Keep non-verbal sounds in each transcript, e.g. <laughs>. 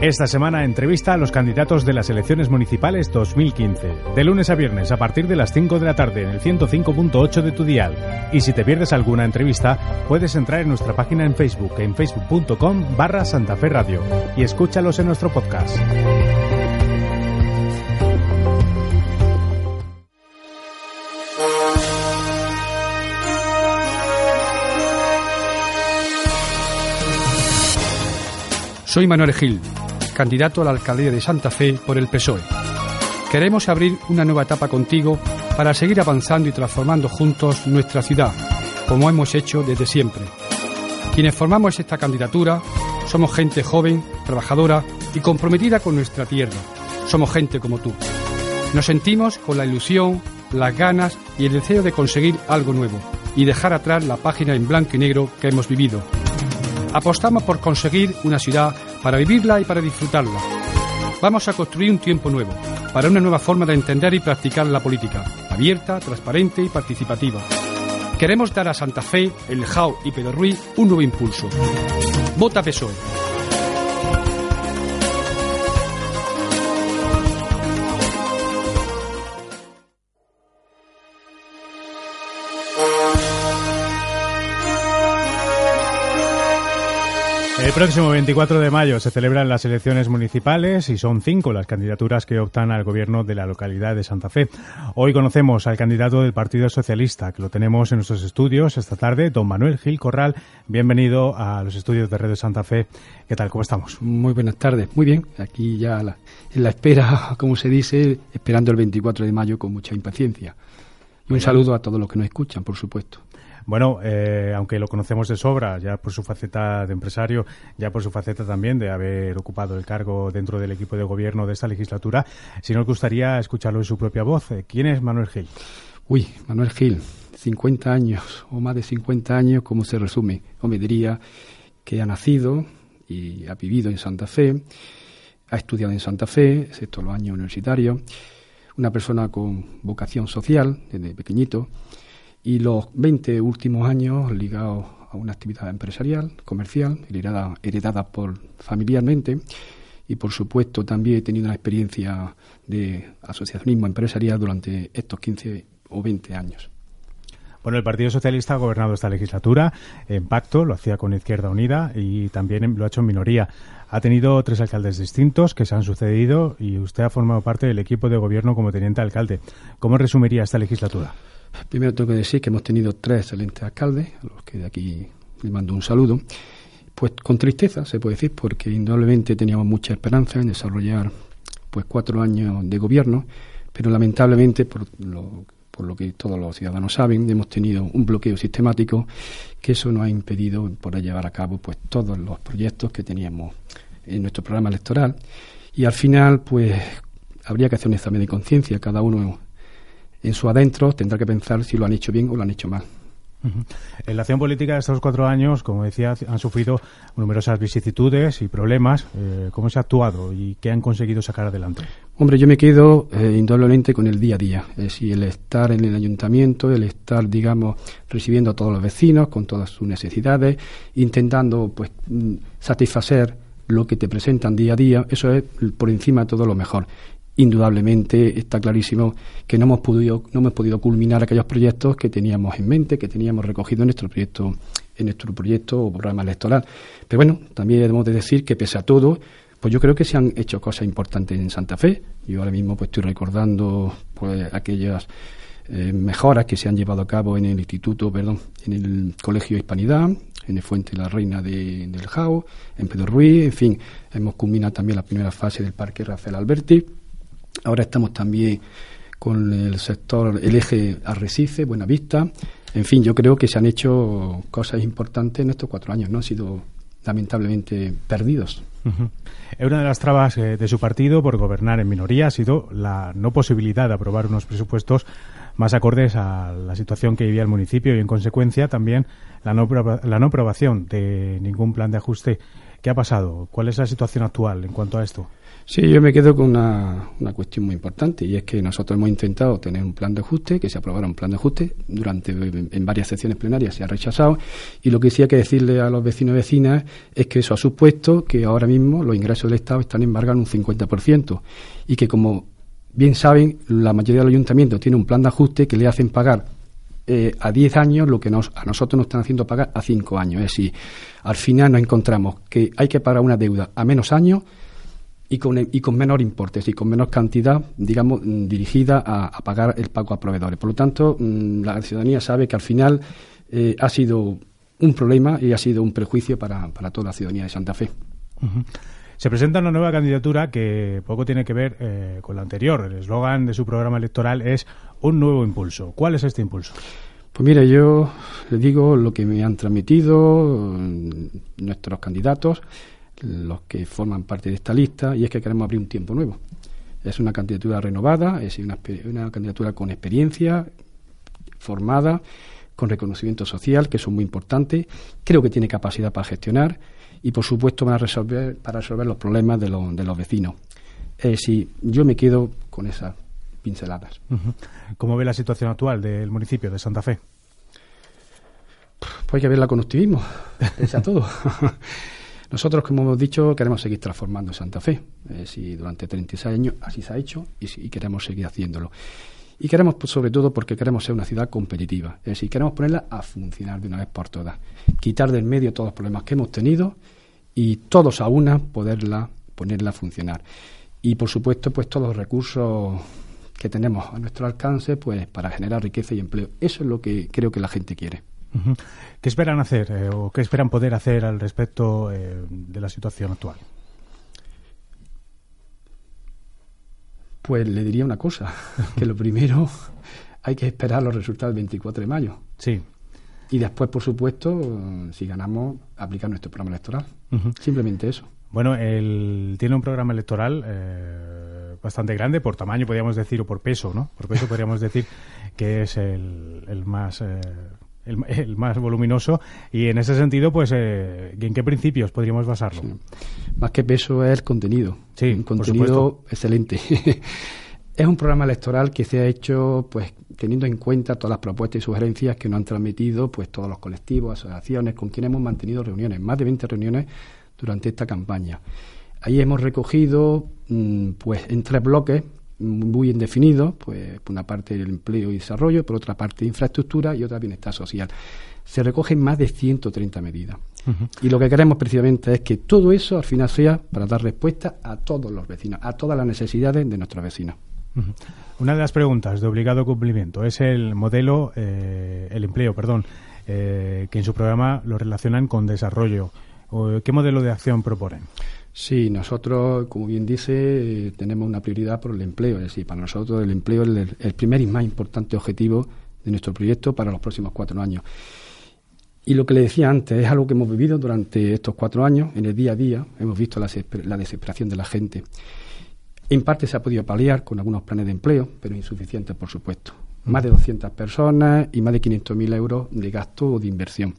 Esta semana entrevista a los candidatos de las elecciones municipales 2015, de lunes a viernes a partir de las 5 de la tarde en el 105.8 de tu dial. Y si te pierdes alguna entrevista, puedes entrar en nuestra página en Facebook, en facebook.com barra Santa Fe Radio, y escúchalos en nuestro podcast. Soy Manuel Gil candidato a la alcaldía de Santa Fe por el PSOE. Queremos abrir una nueva etapa contigo para seguir avanzando y transformando juntos nuestra ciudad, como hemos hecho desde siempre. Quienes formamos esta candidatura somos gente joven, trabajadora y comprometida con nuestra tierra. Somos gente como tú. Nos sentimos con la ilusión, las ganas y el deseo de conseguir algo nuevo y dejar atrás la página en blanco y negro que hemos vivido. Apostamos por conseguir una ciudad para vivirla y para disfrutarla. Vamos a construir un tiempo nuevo, para una nueva forma de entender y practicar la política, abierta, transparente y participativa. Queremos dar a Santa Fe, El Jao y Pedro Ruiz un nuevo impulso. Vota PSOE. El próximo 24 de mayo se celebran las elecciones municipales y son cinco las candidaturas que optan al gobierno de la localidad de Santa Fe. Hoy conocemos al candidato del Partido Socialista, que lo tenemos en nuestros estudios esta tarde, don Manuel Gil Corral. Bienvenido a los estudios de Red de Santa Fe. ¿Qué tal? ¿Cómo estamos? Muy buenas tardes. Muy bien. Aquí ya en la espera, <laughs> como se dice, esperando el 24 de mayo con mucha impaciencia. Y un saludo a todos los que nos escuchan, por supuesto. Bueno, eh, aunque lo conocemos de sobra, ya por su faceta de empresario, ya por su faceta también de haber ocupado el cargo dentro del equipo de gobierno de esta legislatura, si nos gustaría escucharlo en su propia voz. Eh, ¿Quién es Manuel Gil? Uy, Manuel Gil, 50 años o más de 50 años, ¿cómo se resume? O me diría que ha nacido y ha vivido en Santa Fe, ha estudiado en Santa Fe, excepto los años universitarios, una persona con vocación social desde pequeñito, y los 20 últimos años ligados a una actividad empresarial, comercial, heredada, heredada por familiarmente y por supuesto también he tenido una experiencia de asociacionismo empresarial durante estos 15 o 20 años. Bueno, el Partido Socialista ha gobernado esta legislatura en pacto, lo hacía con Izquierda Unida y también lo ha hecho en minoría. Ha tenido tres alcaldes distintos que se han sucedido y usted ha formado parte del equipo de gobierno como teniente alcalde. ¿Cómo resumiría esta legislatura? Primero tengo que decir que hemos tenido tres excelentes alcaldes, a los que de aquí les mando un saludo. Pues con tristeza, se puede decir, porque indudablemente teníamos mucha esperanza en desarrollar pues cuatro años de gobierno, pero lamentablemente, por lo, por lo que todos los ciudadanos saben, hemos tenido un bloqueo sistemático que eso nos ha impedido poder llevar a cabo pues todos los proyectos que teníamos en nuestro programa electoral. Y al final, pues habría que hacer un examen de conciencia, cada uno en su adentro tendrá que pensar si lo han hecho bien o lo han hecho mal. En la acción política de estos cuatro años, como decía, han sufrido numerosas vicisitudes y problemas. Eh, ¿Cómo se ha actuado y qué han conseguido sacar adelante? Hombre, yo me quedo eh, indudablemente con el día a día. Es decir, el estar en el ayuntamiento, el estar, digamos, recibiendo a todos los vecinos con todas sus necesidades, intentando, pues, mm, satisfacer lo que te presentan día a día, eso es por encima de todo lo mejor indudablemente está clarísimo que no hemos podido no hemos podido culminar aquellos proyectos que teníamos en mente, que teníamos recogido en nuestro proyecto en nuestro proyecto o programa electoral. Pero bueno, también debemos de decir que pese a todo, pues yo creo que se han hecho cosas importantes en Santa Fe. Yo ahora mismo pues estoy recordando pues aquellas eh, mejoras que se han llevado a cabo en el instituto, perdón, en el Colegio Hispanidad, en el Fuente la Reina de, del Jao, en Pedro Ruiz, en fin, hemos culminado también la primera fase del Parque Rafael Alberti Ahora estamos también con el sector, el eje Arrecife, Buenavista. En fin, yo creo que se han hecho cosas importantes en estos cuatro años, ¿no? Ha sido lamentablemente perdidos. Una de las trabas eh, de su partido por gobernar en minoría ha sido la no posibilidad de aprobar unos presupuestos más acordes a la situación que vivía el municipio y, en consecuencia, también la no, la no aprobación de ningún plan de ajuste. ¿Qué ha pasado? ¿Cuál es la situación actual en cuanto a esto? Sí, yo me quedo con una, cuestión muy importante y es que nosotros hemos intentado tener un plan de ajuste, que se aprobara un plan de ajuste, durante en varias sesiones plenarias se ha rechazado y lo que sí hay que decirle a los vecinos y vecinas es que eso ha supuesto que ahora mismo los ingresos del Estado están embargados un 50% y que como bien saben, la mayoría de los ayuntamientos tiene un plan de ajuste que le hacen pagar eh, a 10 años lo que nos, a nosotros nos están haciendo pagar a 5 años. Es decir, al final nos encontramos que hay que pagar una deuda a menos años y con, y con menor importe, y con menor cantidad, digamos, mm, dirigida a, pagar el pago a proveedores. Por lo tanto, mm, la ciudadanía sabe que al final eh, ha sido un problema y ha sido un prejuicio para, para toda la ciudadanía de Santa Fe. Se presenta una nueva candidatura que poco tiene que ver eh, con la anterior. El eslogan de su programa electoral es un nuevo impulso. ¿Cuál es este impulso? Pues mire, yo le digo lo que me han transmitido mm, nuestros candidatos los que forman parte de esta lista y es que queremos abrir un tiempo nuevo. Es una candidatura renovada, es una, candidatura con experiencia, formada, con reconocimiento social, que es muy importante. Creo que tiene capacidad para gestionar y, por supuesto, para resolver, para resolver los problemas de, de los vecinos. Eh, si yo me quedo con esas pinceladas. ¿Cómo ve la situación actual del municipio de Santa Fe? Pues hay que verla con optimismo, <laughs> es a todo. <laughs> Nosotros, como hemos dicho, queremos seguir transformando Santa Fe. Eh, si durante 36 años así se ha hecho y, queremos seguir haciéndolo. Y queremos, pues, sobre todo, porque queremos ser una ciudad competitiva. Es decir, queremos ponerla a funcionar de una vez por todas. Quitar del medio todos los problemas que hemos tenido y todos a una poderla ponerla a funcionar. Y, por supuesto, pues todos los recursos que tenemos a nuestro alcance pues para generar riqueza y empleo. Eso es lo que creo que la gente quiere. ¿Qué esperan hacer eh, o qué esperan poder hacer al respecto eh, de la situación actual? Pues le diría una cosa, <laughs> que lo primero hay que esperar los resultados del 24 de mayo. Sí. Y después, por supuesto, si ganamos, aplicar nuestro programa electoral. Simplemente eso. Bueno, él tiene un programa electoral eh, bastante grande, por tamaño podríamos decir, o por peso, ¿no? Por peso podríamos decir que es el, el más el, más voluminoso y en ese sentido, pues, eh, ¿en qué principios podríamos basarlo? Más que peso es el contenido. Sí, un contenido excelente. <laughs> es un programa electoral que se ha hecho, pues, teniendo en cuenta todas las propuestas y sugerencias que nos han transmitido, pues, todos los colectivos, asociaciones, con quienes hemos mantenido reuniones, más de 20 reuniones durante esta campaña. Ahí hemos recogido, mm, pues, en tres bloques muy bien definido, pues por una parte el empleo y desarrollo, por otra parte infraestructura y otra bienestar social. Se recogen más de 130 medidas. Y lo que queremos precisamente es que todo eso al final sea para dar respuesta a todos los vecinos, a todas las necesidades de nuestros vecinos. Una de las preguntas de obligado cumplimiento es el modelo, eh, el empleo, perdón, eh, que en su programa lo relacionan con desarrollo. ¿Qué modelo de acción proponen? Sí, nosotros, como bien dice, tenemos una prioridad por el empleo. Es decir, para nosotros el empleo es el, primer y más importante objetivo de nuestro proyecto para los próximos cuatro años. Y lo que le decía antes es algo que hemos vivido durante estos cuatro años, en el día a día. Hemos visto la, desesperación de la gente. En parte se ha podido paliar con algunos planes de empleo, pero insuficientes, por supuesto. Más de 200 personas y más de 500.000 euros de gasto o de inversión.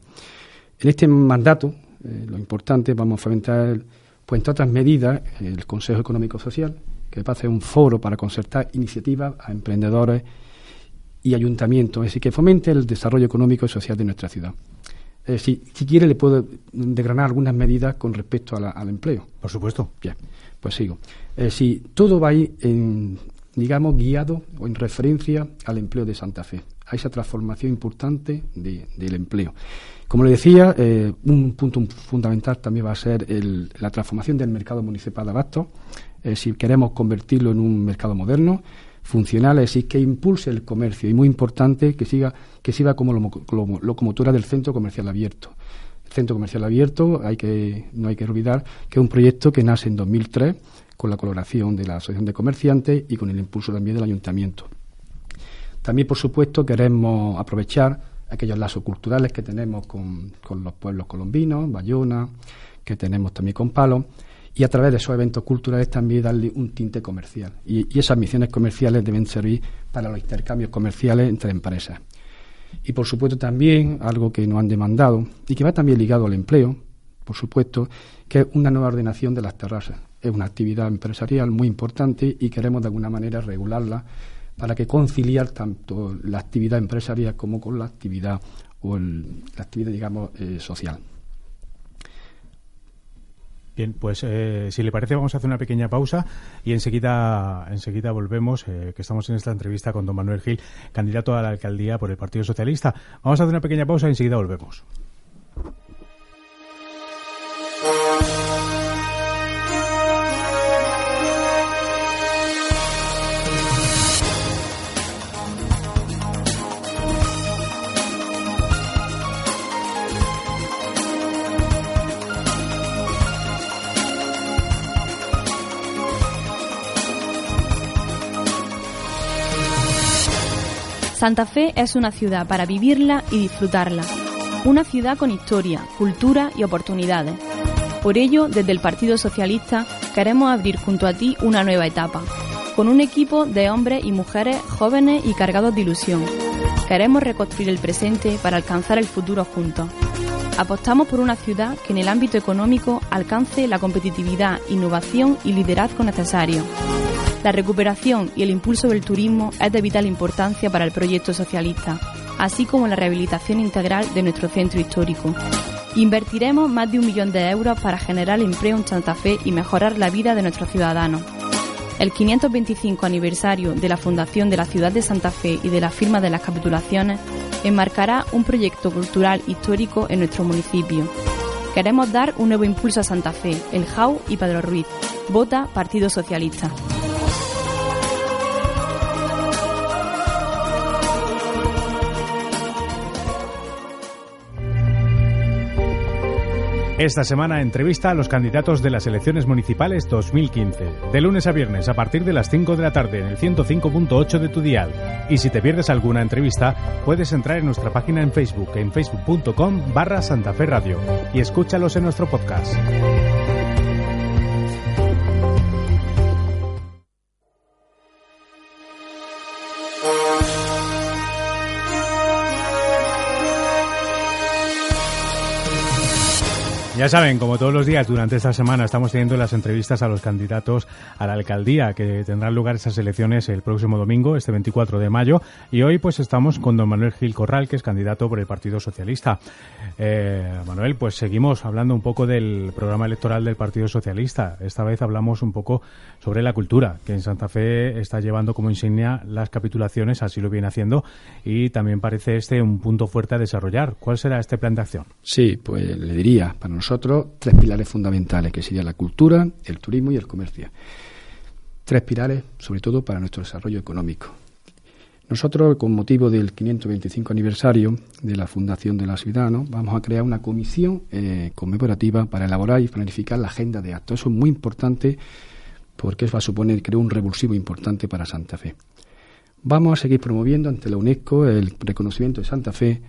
En este mandato, eh, lo importante, vamos a fomentar pues entre otras medidas, el Consejo Económico Social, que va a hacer un foro para concertar iniciativas a emprendedores y ayuntamientos, es decir, que fomente el desarrollo económico y social de nuestra ciudad. Es decir, si quiere le puedo desgranar algunas medidas con respecto al empleo. Por supuesto. Bien, pues sigo. Es decir, todo va a ir, en, digamos, guiado o en referencia al empleo de Santa Fe, a esa transformación importante del empleo. Como le decía, eh, un punto fundamental también va a ser la transformación del mercado municipal de abastos. si queremos convertirlo en un mercado moderno, funcional, es decir, que impulse el comercio y muy importante que siga que siga como locomotora del centro comercial abierto. El centro comercial abierto, hay que no hay que olvidar que es un proyecto que nace en 2003 con la colaboración de la Asociación de Comerciantes y con el impulso también del Ayuntamiento. También, por supuesto, queremos aprovechar aquellos lazos culturales que tenemos con, los pueblos colombinos, Bayona, que tenemos también con Palo, y a través de esos eventos culturales también darle un tinte comercial. Y, esas misiones comerciales deben servir para los intercambios comerciales entre empresas. Y por supuesto también algo que nos han demandado y que va también ligado al empleo, por supuesto, que es una nueva ordenación de las terrazas. Es una actividad empresarial muy importante y queremos de alguna manera regularla para que conciliar tanto la actividad empresarial como con la actividad o la actividad, digamos, eh, social. Bien, pues eh, si le parece vamos a hacer una pequeña pausa y enseguida, enseguida volvemos, eh, que estamos en esta entrevista con don Manuel Gil, candidato a la alcaldía por el Partido Socialista. Vamos a hacer una pequeña pausa y enseguida volvemos. Santa Fe es una ciudad para vivirla y disfrutarla. Una ciudad con historia, cultura y oportunidades. Por ello, desde el Partido Socialista queremos abrir junto a ti una nueva etapa, con un equipo de hombres y mujeres jóvenes y cargados de ilusión. Queremos reconstruir el presente para alcanzar el futuro juntos. Apostamos por una ciudad que en el ámbito económico alcance la competitividad, innovación y liderazgo necesarios la recuperación y el impulso del turismo es de vital importancia para el proyecto socialista, así como la rehabilitación integral de nuestro centro histórico. Invertiremos más de un millón de euros para generar empleo en Santa Fe y mejorar la vida de nuestros ciudadanos. El 525 aniversario de la fundación de la ciudad de Santa Fe y de la firma de las capitulaciones enmarcará un proyecto cultural histórico en nuestro municipio. Queremos dar un nuevo impulso a Santa Fe, el JAU y Pedro Ruiz. Vota Partido Socialista. Esta semana entrevista a los candidatos de las elecciones municipales 2015, de lunes a viernes a partir de las 5 de la tarde en el 105.8 de tu dial. Y si te pierdes alguna entrevista, puedes entrar en nuestra página en Facebook, en facebook.com barra Santa Fe Radio, y escúchalos en nuestro podcast. Ya saben, como todos los días durante esta semana estamos teniendo las entrevistas a los candidatos a la alcaldía que tendrán lugar esas elecciones el próximo domingo, este 24 de mayo. Y hoy pues estamos con don Manuel Gil Corral, que es candidato por el Partido Socialista. Eh, Manuel, pues seguimos hablando un poco del programa electoral del Partido Socialista. Esta vez hablamos un poco sobre la cultura, que en Santa Fe está llevando como insignia las capitulaciones, así lo viene haciendo, y también parece este un punto fuerte a desarrollar. ¿Cuál será este plan de acción? Sí, pues le diría, para nosotros tres pilares fundamentales, que serían la cultura, el turismo y el comercio. Tres pilares, sobre todo, para nuestro desarrollo económico. Nosotros, con motivo del 525 aniversario de la Fundación de la Ciudadanos, vamos a crear una comisión eh, conmemorativa para elaborar y planificar la agenda de actos. Eso es muy importante porque eso va a suponer, creo, un revulsivo importante para Santa Fe. Vamos a seguir promoviendo ante la UNESCO el reconocimiento de Santa Fe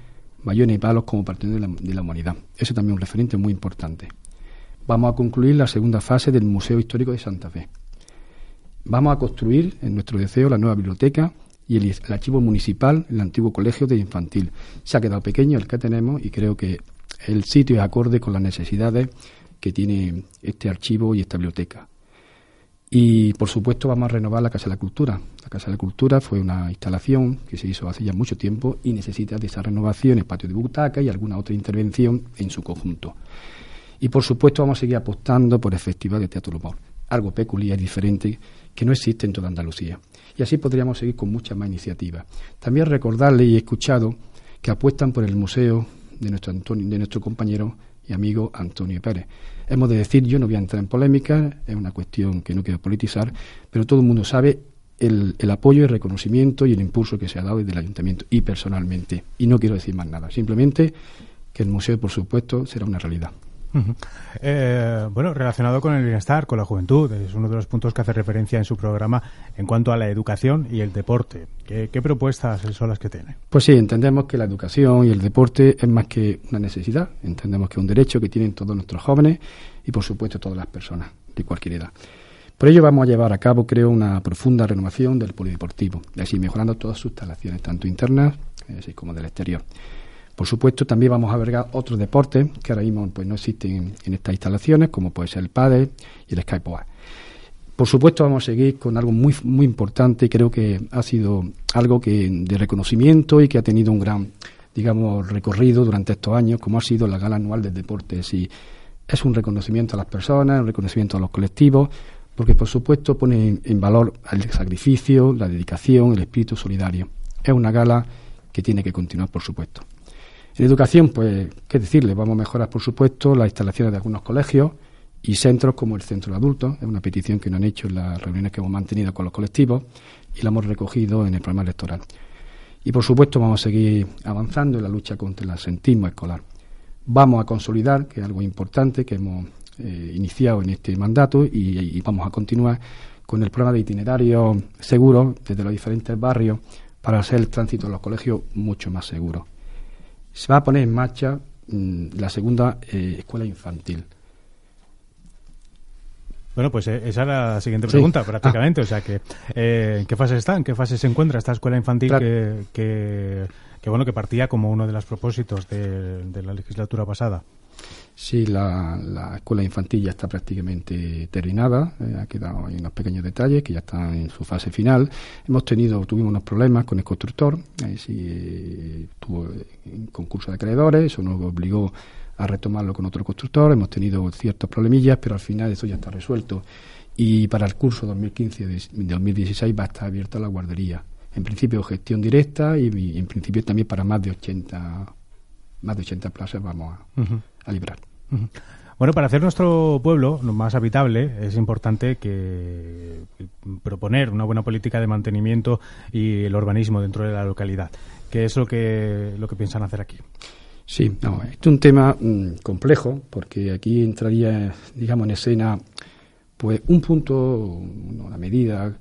Bayona y Palos como patrimonio de la, de la humanidad. Ese también es un referente muy importante. Vamos a concluir la segunda fase del Museo Histórico de Santa Fe. Vamos a construir, en nuestro deseo, la nueva biblioteca y el, archivo municipal, el antiguo colegio de infantil. Se ha quedado pequeño el que tenemos y creo que el sitio es acorde con las necesidades que tiene este archivo y esta biblioteca. Y por supuesto vamos a renovar la Casa de la Cultura. Casa de la Cultura fue una instalación que se hizo hace ya mucho tiempo y necesita de esa renovación, espacio de butaca y alguna otra intervención en su conjunto. Y por supuesto vamos a seguir apostando por el Festival de Teatro Humor, algo peculiar y diferente que no existe en toda Andalucía. Y así podríamos seguir con muchas más iniciativas. También recordarle y he escuchado que apuestan por el museo de nuestro, de nuestro compañero y amigo Antonio Pérez. Hemos de decir, yo no voy a entrar en polémica, es una cuestión que no quiero politizar, pero todo el mundo sabe el, el, apoyo, el reconocimiento y el impulso que se ha dado desde el ayuntamiento y personalmente. Y no quiero decir más nada, simplemente que el museo, por supuesto, será una realidad. Eh, bueno, relacionado con el bienestar, con la juventud, es uno de los puntos que hace referencia en su programa en cuanto a la educación y el deporte. ¿Qué, propuestas son las que tiene? Pues sí, entendemos que la educación y el deporte es más que una necesidad, entendemos que es un derecho que tienen todos nuestros jóvenes y por supuesto todas las personas de cualquier edad. Por ello vamos a llevar a cabo, creo, una profunda renovación del polideportivo, así mejorando todas sus instalaciones, tanto internas así como del exterior. Por supuesto, también vamos a albergar otros deportes que ahora mismo pues, no existen en estas instalaciones, como puede ser el pádel y el skyboard. Por supuesto, vamos a seguir con algo muy, muy importante creo que ha sido algo que de reconocimiento y que ha tenido un gran, digamos, recorrido durante estos años, como ha sido la gala anual del deporte. Y es un reconocimiento a las personas, un reconocimiento a los colectivos, porque por supuesto pone en valor el sacrificio, la dedicación, el espíritu solidario. Es una gala que tiene que continuar, por supuesto. En educación, pues, ¿qué decirle? Vamos a mejorar, por supuesto, las instalaciones de algunos colegios y centros como el Centro de Adultos. Es una petición que nos han hecho en las reuniones que hemos mantenido con los colectivos y la hemos recogido en el programa electoral. Y, por supuesto, vamos a seguir avanzando en la lucha contra el asentismo escolar. Vamos a consolidar, que es algo importante que hemos eh, iniciado en este mandato, y, y vamos a continuar con el programa de itinerarios seguros desde los diferentes barrios para hacer el tránsito en los colegios mucho más seguro. Se va a poner en marcha mm, la segunda eh, escuela infantil. Bueno, pues eh, esa era la siguiente pregunta, prácticamente. O sea, que eh, ¿en qué fase está? ¿En qué fase se encuentra esta escuela infantil que, que, bueno, que partía como uno de los propósitos de la legislatura pasada? Sí, la, escuela infantil ya está prácticamente terminada, eh, ha quedado hay unos pequeños detalles que ya están en su fase final. Hemos tenido, tuvimos unos problemas con el constructor, eh, sí, tuvo un concurso de acreedores, eso nos obligó a retomarlo con otro constructor, hemos tenido ciertos problemillas, pero al final eso ya está resuelto. Y para el curso 2015-2016 va a estar abierta la guardería. En principio gestión directa y, en principio también para más de 80 más de 80 plazas vamos a librar. Bueno, para hacer nuestro pueblo más habitable es importante que proponer una buena política de mantenimiento y el urbanismo dentro de la localidad. ¿Qué es lo que, lo que piensan hacer aquí? Sí, no, es un tema mm, complejo porque aquí entraría, digamos, en escena pues un punto, una medida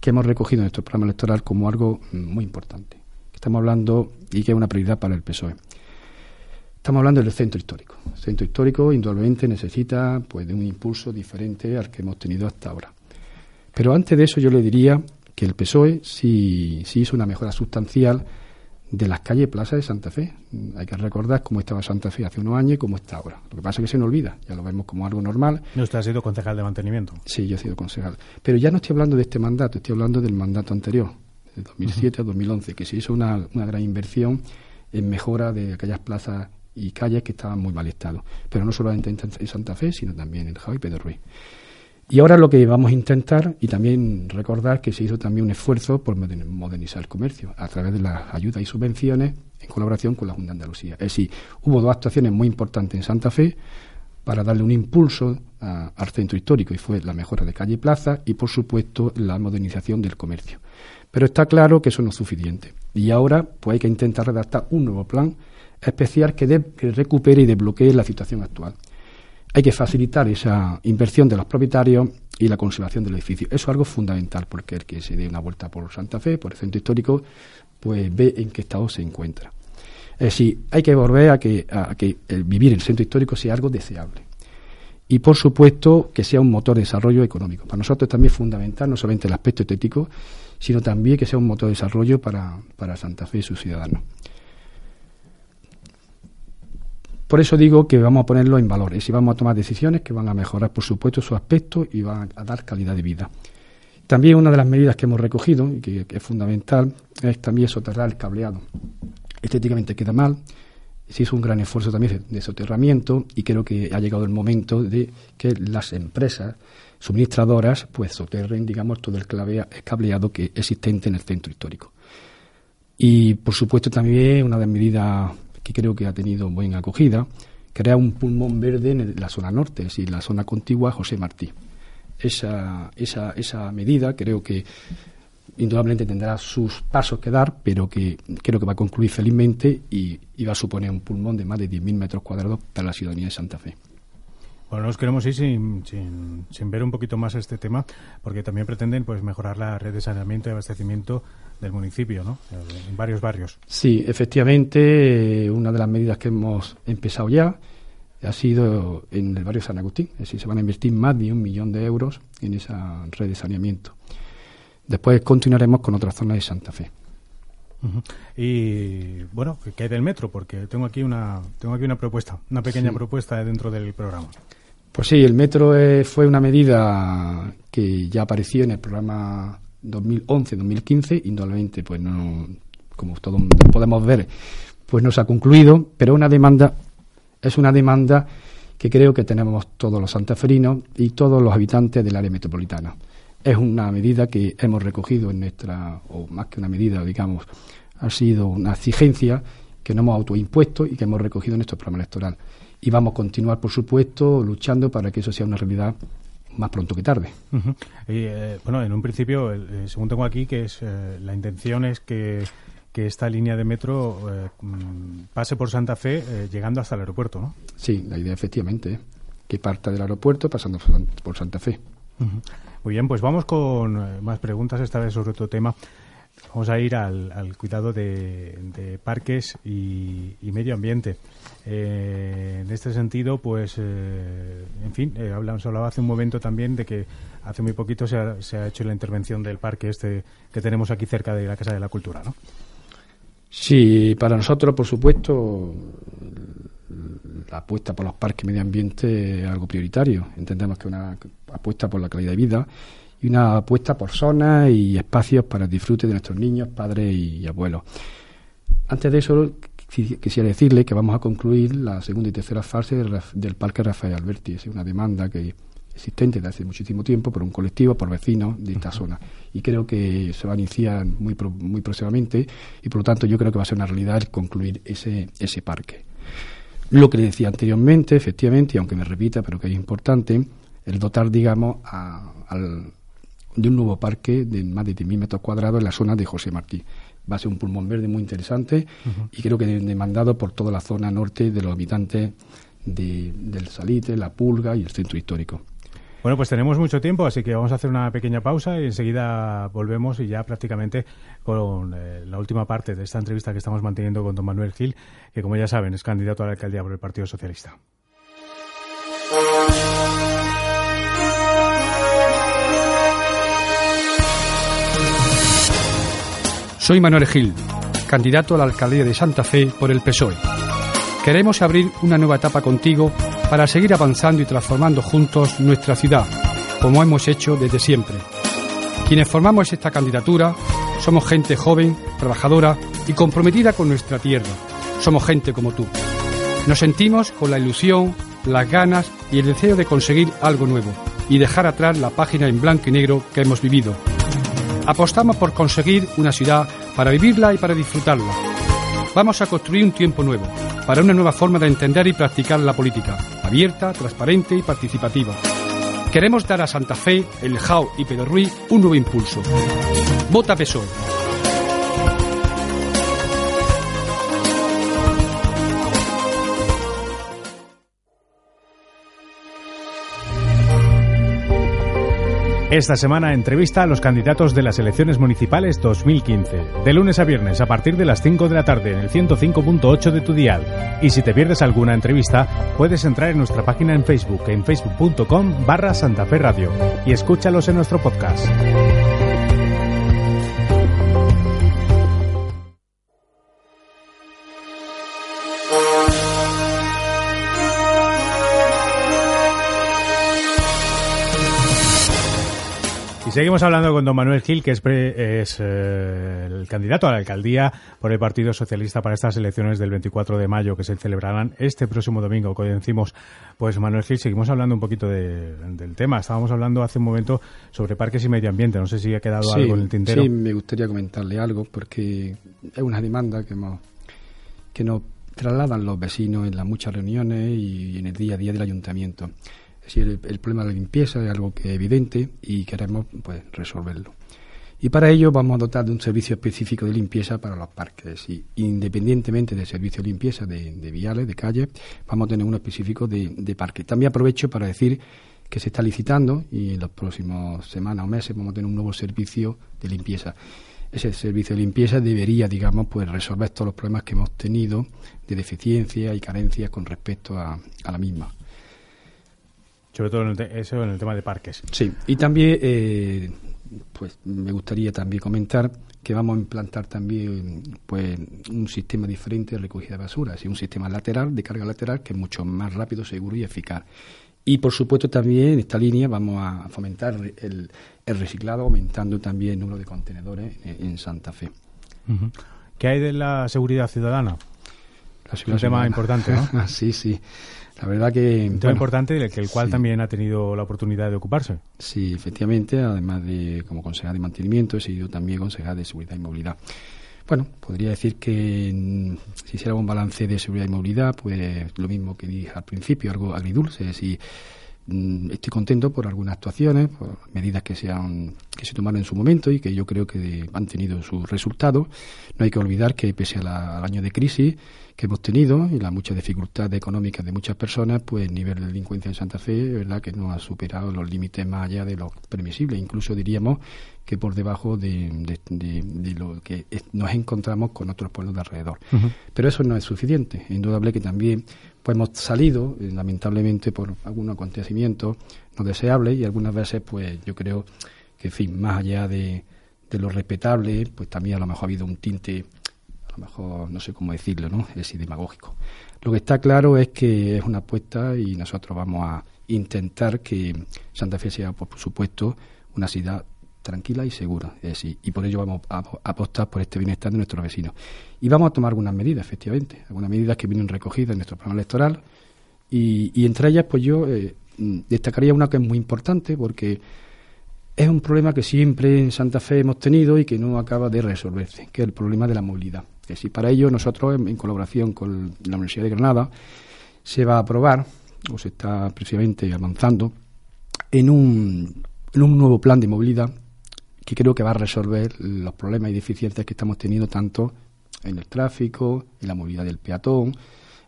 que hemos recogido en nuestro programa electoral como algo mm, muy importante. Estamos hablando y que es una prioridad para el PSOE. Estamos hablando del centro histórico. El centro histórico indudablemente necesita pues, de un impulso diferente al que hemos tenido hasta ahora. Pero antes de eso yo le diría que el PSOE sí, sí hizo una mejora sustancial de las calles y plazas de Santa Fe. Hay que recordar cómo estaba Santa Fe hace unos años y cómo está ahora. Lo que pasa es que se nos olvida, ya lo vemos como algo normal. ¿No usted ha sido concejal de mantenimiento? Sí, yo he sido concejal. Pero ya no estoy hablando de este mandato, estoy hablando del mandato anterior, de 2007 a 2011, que se hizo una, una gran inversión en mejora de aquellas plazas y calles que estaban muy mal estado. Pero no solamente en Santa Fe, sino también en Javi y Pedro Ruiz. Y ahora lo que vamos a intentar, y también recordar que se hizo también un esfuerzo por modernizar el comercio a través de las ayudas y subvenciones en colaboración con la Junta de Andalucía. Es decir, hubo dos actuaciones muy importantes en Santa Fe para darle un impulso al centro histórico y fue la mejora de calle y plaza y, por supuesto, la modernización del comercio. Pero está claro que eso no es suficiente. Y ahora pues hay que intentar redactar un nuevo plan especial que, recupere y desbloquee la situación actual. Hay que facilitar esa inversión de los propietarios y la conservación del edificio. Eso es algo fundamental porque el que se dé una vuelta por Santa Fe, por el centro histórico, pues ve en qué estado se encuentra. Es decir, hay que volver a que, a que el vivir en el centro histórico sea algo deseable. Y por supuesto que sea un motor de desarrollo económico. Para nosotros también es fundamental no solamente el aspecto estético, sino también que sea un motor de desarrollo para, para Santa Fe y sus ciudadanos. Por eso digo que vamos a ponerlo en valores y vamos a tomar decisiones que van a mejorar, por supuesto, su aspecto y van a dar calidad de vida. También una de las medidas que hemos recogido y que, es fundamental es también soterrar el cableado. Estéticamente queda mal, se hizo un gran esfuerzo también de soterramiento y creo que ha llegado el momento de que las empresas suministradoras pues soterren, digamos, todo el cableado que existente en el centro histórico. Y, por supuesto, también una de las medidas que creo que ha tenido buena acogida, crea un pulmón verde en la zona norte, es decir, la zona contigua José Martí. Esa, esa, esa medida creo que indudablemente tendrá sus pasos que dar, pero que creo que va a concluir felizmente y, va a suponer un pulmón de más de 10.000 metros cuadrados para la ciudadanía de Santa Fe. Bueno, nos queremos ir sin, sin, ver un poquito más este tema, porque también pretenden pues mejorar la red de saneamiento y abastecimiento del municipio, ¿no? En varios barrios. Sí, efectivamente, eh, una de las medidas que hemos empezado ya ha sido en el barrio San Agustín, es decir, se van a invertir más de un millón de euros en esa red de saneamiento. Después continuaremos con otras zonas de Santa Fe. Y bueno, ¿qué hay del metro? Porque tengo aquí una tengo aquí una propuesta, una pequeña propuesta dentro del programa. Pues sí, el metro fue una medida que ya apareció en el programa 2011-2015, indudablemente, pues no, como todos podemos ver, pues no se ha concluido, pero una demanda es una demanda que creo que tenemos todos los santaferinos y todos los habitantes del área metropolitana. Es una medida que hemos recogido en nuestra, o más que una medida, digamos, ha sido una exigencia que nos hemos autoimpuesto y que hemos recogido en nuestro programa electoral. Y vamos a continuar, por supuesto, luchando para que eso sea una realidad más pronto que tarde. Eh, bueno, en un principio, eh, según tengo aquí, que es eh, la intención es que, que, esta línea de metro mm, pase por Santa Fe llegando hasta el aeropuerto, ¿no? Sí, la idea efectivamente, que parta del aeropuerto pasando por Santa Fe. Muy bien, pues vamos con eh, más preguntas, esta vez sobre otro tema. Vamos a ir al, cuidado de, parques y, medio ambiente. Eh, en este sentido, pues, eh, en fin, hablamos, hablaba hace un momento también de que hace muy poquito se ha, se ha, hecho la intervención del parque este que tenemos aquí cerca de la Casa de la Cultura, ¿no? Sí, para nosotros, por supuesto, la apuesta por los parques y medio ambiente es algo prioritario. Entendemos que una apuesta por la calidad de vida y una apuesta por zonas y espacios para el disfrute de nuestros niños, padres y abuelos. Antes de eso, quisiera decirle que vamos a concluir la segunda y tercera fase del, Parque Rafael Alberti. Es una demanda que existente desde hace muchísimo tiempo por un colectivo, por vecinos de esta zona. Y creo que se va a iniciar muy, muy próximamente y por lo tanto yo creo que va a ser una realidad el concluir ese, ese parque. Lo que le decía anteriormente, efectivamente, y aunque me repita, pero que es importante, el dotar, digamos, de un nuevo parque de más de 10.000 metros cuadrados en la zona de José Martí. Va a ser un pulmón verde muy interesante y creo que demandado por toda la zona norte de los habitantes del Salite, La Pulga y el centro histórico. Bueno, pues tenemos mucho tiempo, así que vamos a hacer una pequeña pausa y enseguida volvemos y ya prácticamente con eh, la última parte de esta entrevista que estamos manteniendo con don Manuel Gil, que como ya saben es candidato a la alcaldía por el Partido Socialista. Soy Manuel Gil, candidato a la alcaldía de Santa Fe por el PSOE. Queremos abrir una nueva etapa contigo para seguir avanzando y transformando juntos nuestra ciudad, como hemos hecho desde siempre. Quienes formamos esta candidatura somos gente joven, trabajadora y comprometida con nuestra tierra. Somos gente como tú. Nos sentimos con la ilusión, las ganas y el deseo de conseguir algo nuevo y dejar atrás la página en blanco y negro que hemos vivido. Apostamos por conseguir una ciudad para vivirla y para disfrutarla. Vamos a construir un tiempo nuevo, para una nueva forma de entender y practicar la política, abierta, transparente y participativa. Queremos dar a Santa Fe, El Jao y Pedro Ruiz un nuevo impulso. Vota PSOE. Esta semana entrevista a los candidatos de las elecciones municipales 2015, de lunes a viernes a partir de las 5 de la tarde en el 105.8 de tu dial. Y si te pierdes alguna entrevista, puedes entrar en nuestra página en Facebook, en facebook.com barra Santa Fe Radio, y escúchalos en nuestro podcast. Seguimos hablando con don Manuel Gil, que es, eh, el candidato a la alcaldía por el Partido Socialista para estas elecciones del 24 de mayo que se celebrarán este próximo domingo. Como decimos, pues Manuel Gil, seguimos hablando un poquito del tema. Estábamos hablando hace un momento sobre parques y medio ambiente. No sé si ha quedado algo en el tintero. Sí, me gustaría comentarle algo porque es una demanda que, que nos trasladan los vecinos en las muchas reuniones y en el día a día del ayuntamiento el, problema de la limpieza es algo que es evidente y queremos pues resolverlo. Y para ello vamos a dotar de un servicio específico de limpieza para los parques. Y independientemente del servicio de limpieza de, viales, de calles, vamos a tener uno específico de, de parques. También aprovecho para decir que se está licitando y en las próximas semanas o meses vamos a tener un nuevo servicio de limpieza. Ese servicio de limpieza debería, digamos, pues resolver todos los problemas que hemos tenido de deficiencia y carencias con respecto a, la misma. Sobre todo en el eso en el tema de parques. Sí, y también, eh, pues me gustaría también comentar que vamos a implantar también pues un sistema diferente de recogida de basura, es un sistema lateral, de carga lateral, que es mucho más rápido, seguro y eficaz. Y por supuesto también en esta línea vamos a fomentar el, reciclado aumentando también el número de contenedores en, Santa Fe. ¿Qué hay de la seguridad ciudadana? La un tema importante, ¿no? <laughs> sí, sí. La verdad que... Un tema importante del que el cual también ha tenido la oportunidad de ocuparse. Sí, efectivamente, además de como consejera de mantenimiento, he sido también consejera de seguridad y movilidad. Bueno, podría decir que mm, si hiciera un balance de seguridad y movilidad, pues lo mismo que dije al principio, algo agridulce. Si mm, estoy contento por algunas actuaciones, por medidas que se, que se tomaron en su momento y que yo creo que han tenido su resultado. No hay que olvidar que pese al año de crisis, que hemos tenido y las muchas dificultades económicas de muchas personas, pues el nivel de delincuencia en Santa Fe, verdad que no ha superado los límites más allá de lo permisible. Incluso diríamos que por debajo de, lo que nos encontramos con otros pueblos de alrededor. Pero eso no es suficiente. Indudable que también pues hemos salido, eh, lamentablemente, por algún acontecimiento no deseable y algunas veces, pues yo creo que, en fin, más allá de, de lo respetable, pues también a lo mejor ha habido un tinte mejor no sé cómo decirlo, ¿no? Es demagógico. Lo que está claro es que es una apuesta y nosotros vamos a intentar que Santa Fe sea, por supuesto, una ciudad tranquila y segura. y por ello vamos a, apostar por este bienestar de nuestros vecinos. Y vamos a tomar algunas medidas, efectivamente, algunas medidas que vienen recogidas en nuestro programa electoral. Y, entre ellas, pues yo eh, destacaría una que es muy importante porque es un problema que siempre en Santa Fe hemos tenido y que no acaba de resolverse, que es el problema de la movilidad. Que si para ello nosotros, en, colaboración con la Universidad de Granada, se va a aprobar, o se está precisamente avanzando, en un, en un nuevo plan de movilidad que creo que va a resolver los problemas y deficiencias que estamos teniendo tanto en el tráfico, en la movilidad del peatón,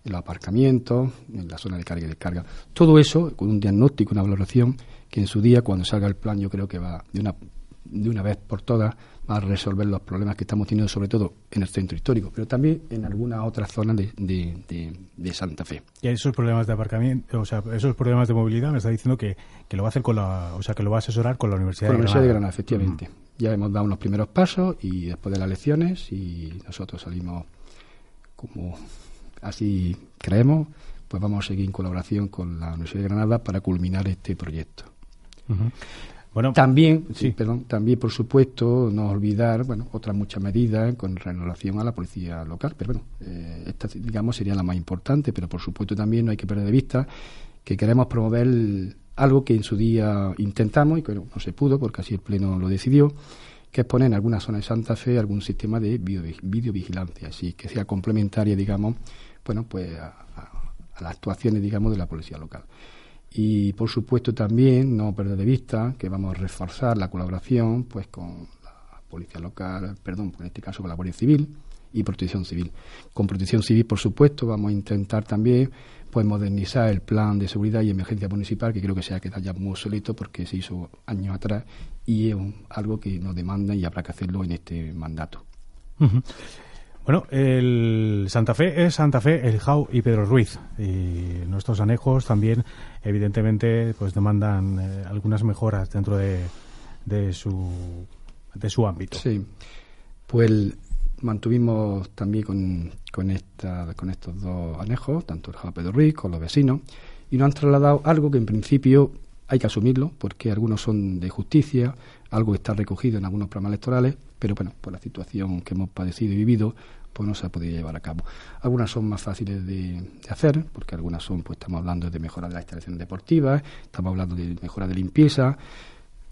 en los aparcamientos, en la zona de carga y descarga. Todo eso con un diagnóstico, una valoración que en su día, cuando salga el plan, yo creo que va de una, de una vez por todas a resolver los problemas que estamos teniendo, sobre todo en el centro histórico, pero también en algunas otras zonas de, de, Santa Fe. Y esos problemas de aparcamiento, o sea, esos problemas de movilidad, me está diciendo que, que, lo va a hacer con la, o sea, que lo va a asesorar con la Universidad de Granada. Universidad de Granada, efectivamente. Ya hemos dado unos primeros pasos y después de las lecciones y nosotros salimos como así creemos, pues vamos a seguir en colaboración con la Universidad de Granada para culminar este proyecto. Bueno, también, sí. perdón, también por supuesto no olvidar, bueno, otras muchas medidas con relación a la policía local, pero bueno, eh, esta digamos sería la más importante, pero por supuesto también no hay que perder de vista que queremos promover algo que en su día intentamos y que no, se pudo porque así el pleno lo decidió, que es poner en alguna zona de Santa Fe algún sistema de videovigilancia, así que sea complementaria, digamos, bueno, pues a las actuaciones, digamos, de la policía local. Y por supuesto también no perder de vista que vamos a reforzar la colaboración pues con la policía local, perdón, en este caso con la Guardia Civil y Protección Civil. Con Protección Civil, por supuesto, vamos a intentar también pues modernizar el plan de seguridad y emergencia municipal, que creo que se ha quedado ya muy obsoleto porque se hizo años atrás y es algo que nos demanda y habrá que hacerlo en este mandato. Bueno, el Santa Fe es Santa Fe, el Jau y Pedro Ruiz. Y nuestros anejos también, evidentemente, pues demandan eh, algunas mejoras dentro de, de, su, de su ámbito. Sí, pues mantuvimos también con, con, esta, con estos dos anejos, tanto el Jau y Pedro Ruiz, con los vecinos, y nos han trasladado algo que en principio hay que asumirlo, porque algunos son de justicia, algo está recogido en algunos programas electorales, pero bueno, por la situación que hemos padecido y vivido, pues no se ha podido llevar a cabo. Algunas son más fáciles de, hacer, porque algunas son, pues estamos hablando de mejora de las instalaciones deportivas, estamos hablando de mejora de limpieza,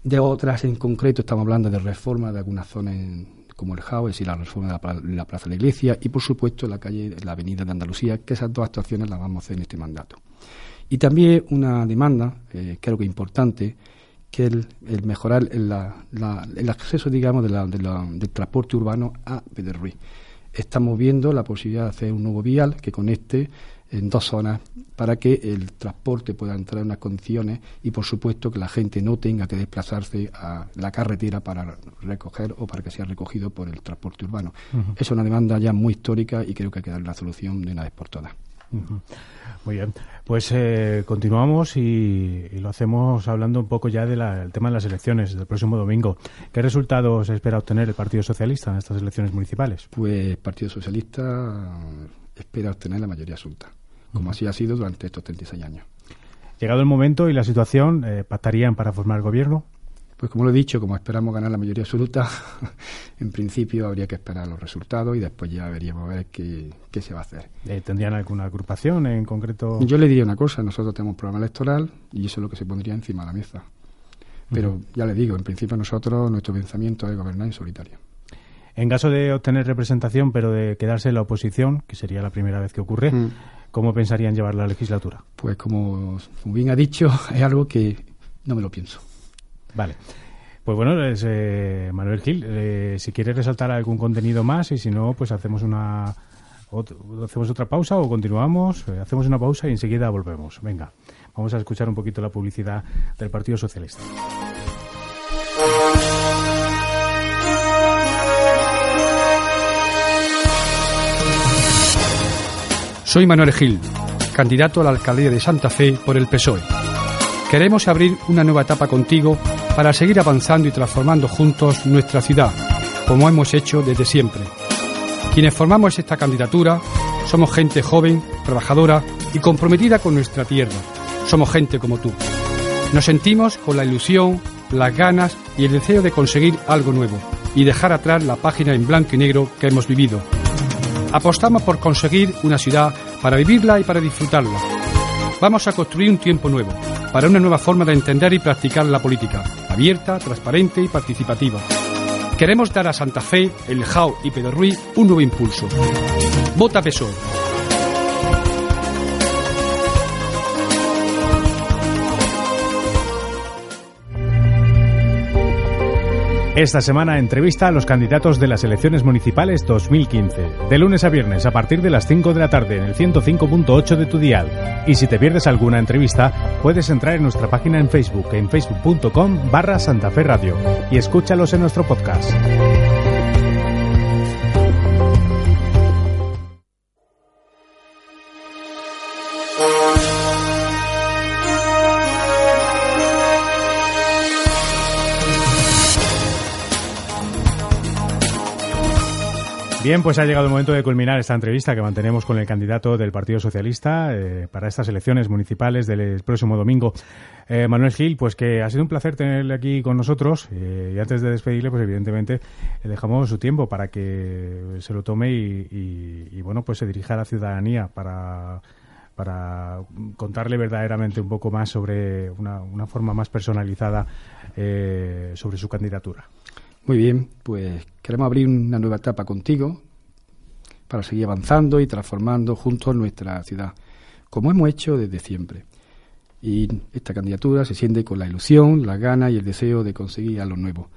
de otras en concreto estamos hablando de reforma de algunas zonas como el JAO, es decir, la reforma de la, Plaza de la Iglesia y, por supuesto, la calle, la Avenida de Andalucía, que esas dos actuaciones las vamos a hacer en este mandato. Y también una demanda, eh, creo que importante, que el, el mejorar el, el, acceso, digamos, de del transporte urbano a Pedro Estamos viendo la posibilidad de hacer un nuevo vial que conecte en dos zonas para que el transporte pueda entrar en unas condiciones y, por supuesto, que la gente no tenga que desplazarse a la carretera para recoger o para que sea recogido por el transporte urbano. Es una demanda ya muy histórica y creo que hay que dar la solución de una vez por todas. Muy bien, pues eh, continuamos y, lo hacemos hablando un poco ya del tema de las elecciones del próximo domingo. ¿Qué resultados espera obtener el Partido Socialista en estas elecciones municipales? Pues el Partido Socialista espera obtener la mayoría absoluta como así ha sido durante estos 36 años. Llegado el momento y la situación, eh, ¿pactarían para formar gobierno? Pues como lo he dicho, como esperamos ganar la mayoría absoluta, <laughs> en principio habría que esperar los resultados y después ya veríamos a ver qué, se va a hacer. Eh, ¿Tendrían alguna agrupación en concreto? Yo le diría una cosa, nosotros tenemos un programa electoral y eso es lo que se pondría encima de la mesa. Pero ya le digo, en principio nosotros, nuestro pensamiento es gobernar en solitario. En caso de obtener representación, pero de quedarse en la oposición, que sería la primera vez que ocurre, mm. ¿Cómo pensarían llevar la legislatura? Pues como bien ha dicho, <laughs> es algo que no me lo pienso. Vale. Pues bueno, es, eh, Manuel Gil, eh, si quieres resaltar algún contenido más y si no, pues hacemos una hacemos otra pausa o continuamos, eh, hacemos una pausa y enseguida volvemos. Venga, vamos a escuchar un poquito la publicidad del Partido Socialista. Soy Manuel Gil, candidato a la alcaldía de Santa Fe por el PSOE. Queremos abrir una nueva etapa contigo para seguir avanzando y transformando juntos nuestra ciudad, como hemos hecho desde siempre. Quienes formamos esta candidatura somos gente joven, trabajadora y comprometida con nuestra tierra. Somos gente como tú. Nos sentimos con la ilusión, las ganas y el deseo de conseguir algo nuevo y dejar atrás la página en blanco y negro que hemos vivido Apostamos por conseguir una ciudad para vivirla y para disfrutarla. Vamos a construir un tiempo nuevo, para una nueva forma de entender y practicar la política, abierta, transparente y participativa. Queremos dar a Santa Fe, El Jao y Pedro Ruiz un nuevo impulso. Vota PSOE. Esta semana entrevista a los candidatos de las elecciones municipales 2015, de lunes a viernes a partir de las 5 de la tarde en el 105.8 de tu dial. Y si te pierdes alguna entrevista, puedes entrar en nuestra página en Facebook, en facebook.com barra Santa Fe Radio, y escúchalos en nuestro podcast. Bien, pues ha llegado el momento de culminar esta entrevista que mantenemos con el candidato del Partido Socialista eh, para estas elecciones municipales del próximo domingo, eh, Manuel Gil. Pues que ha sido un placer tenerle aquí con nosotros eh, y antes de despedirle, pues evidentemente le dejamos su tiempo para que se lo tome y, bueno, pues se dirija a la ciudadanía para para contarle verdaderamente un poco más sobre una, una forma más personalizada sobre su candidatura. Muy bien, pues queremos abrir una nueva etapa contigo para seguir avanzando y transformando juntos nuestra ciudad, como hemos hecho desde siempre. Y esta candidatura se siente con la ilusión, la gana y el deseo de conseguir algo nuevo,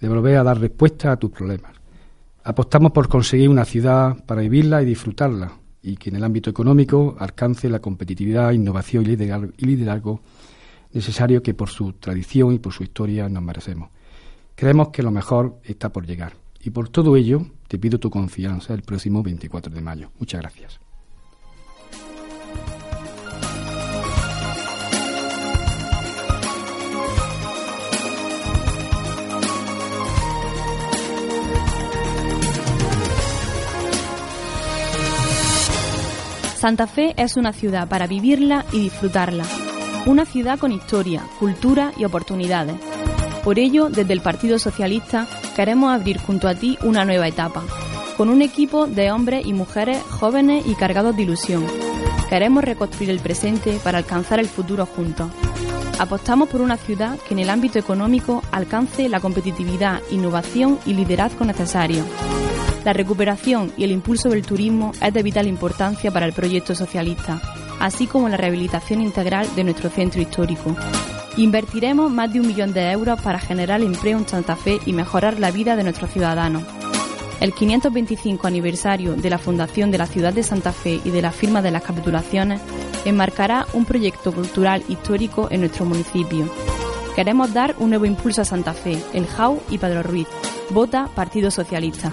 de volver a dar respuesta a tus problemas. Apostamos por conseguir una ciudad para vivirla y disfrutarla, y que en el ámbito económico alcance la competitividad, innovación y liderazgo necesario que por su tradición y por su historia nos merecemos. Creemos que lo mejor está por llegar y por todo ello te pido tu confianza el próximo 24 de mayo. Muchas gracias. Santa Fe es una ciudad para vivirla y disfrutarla. Una ciudad con historia, cultura y oportunidades por ello, desde el Partido Socialista queremos abrir junto a ti una nueva etapa, con un equipo de hombres y mujeres jóvenes y cargados de ilusión. Queremos reconstruir el presente para alcanzar el futuro juntos. Apostamos por una ciudad que en el ámbito económico alcance la competitividad, innovación y liderazgo necesarios. La recuperación y el impulso del turismo es de vital importancia para el proyecto socialista, así como la rehabilitación integral de nuestro centro histórico. Invertiremos más de un millón de euros para generar empleo en Santa Fe y mejorar la vida de nuestros ciudadanos. El 525 aniversario de la fundación de la ciudad de Santa Fe y de la firma de las capitulaciones enmarcará un proyecto cultural histórico en nuestro municipio. Queremos dar un nuevo impulso a Santa Fe, el JAU y Pedro Ruiz. Vota Partido Socialista.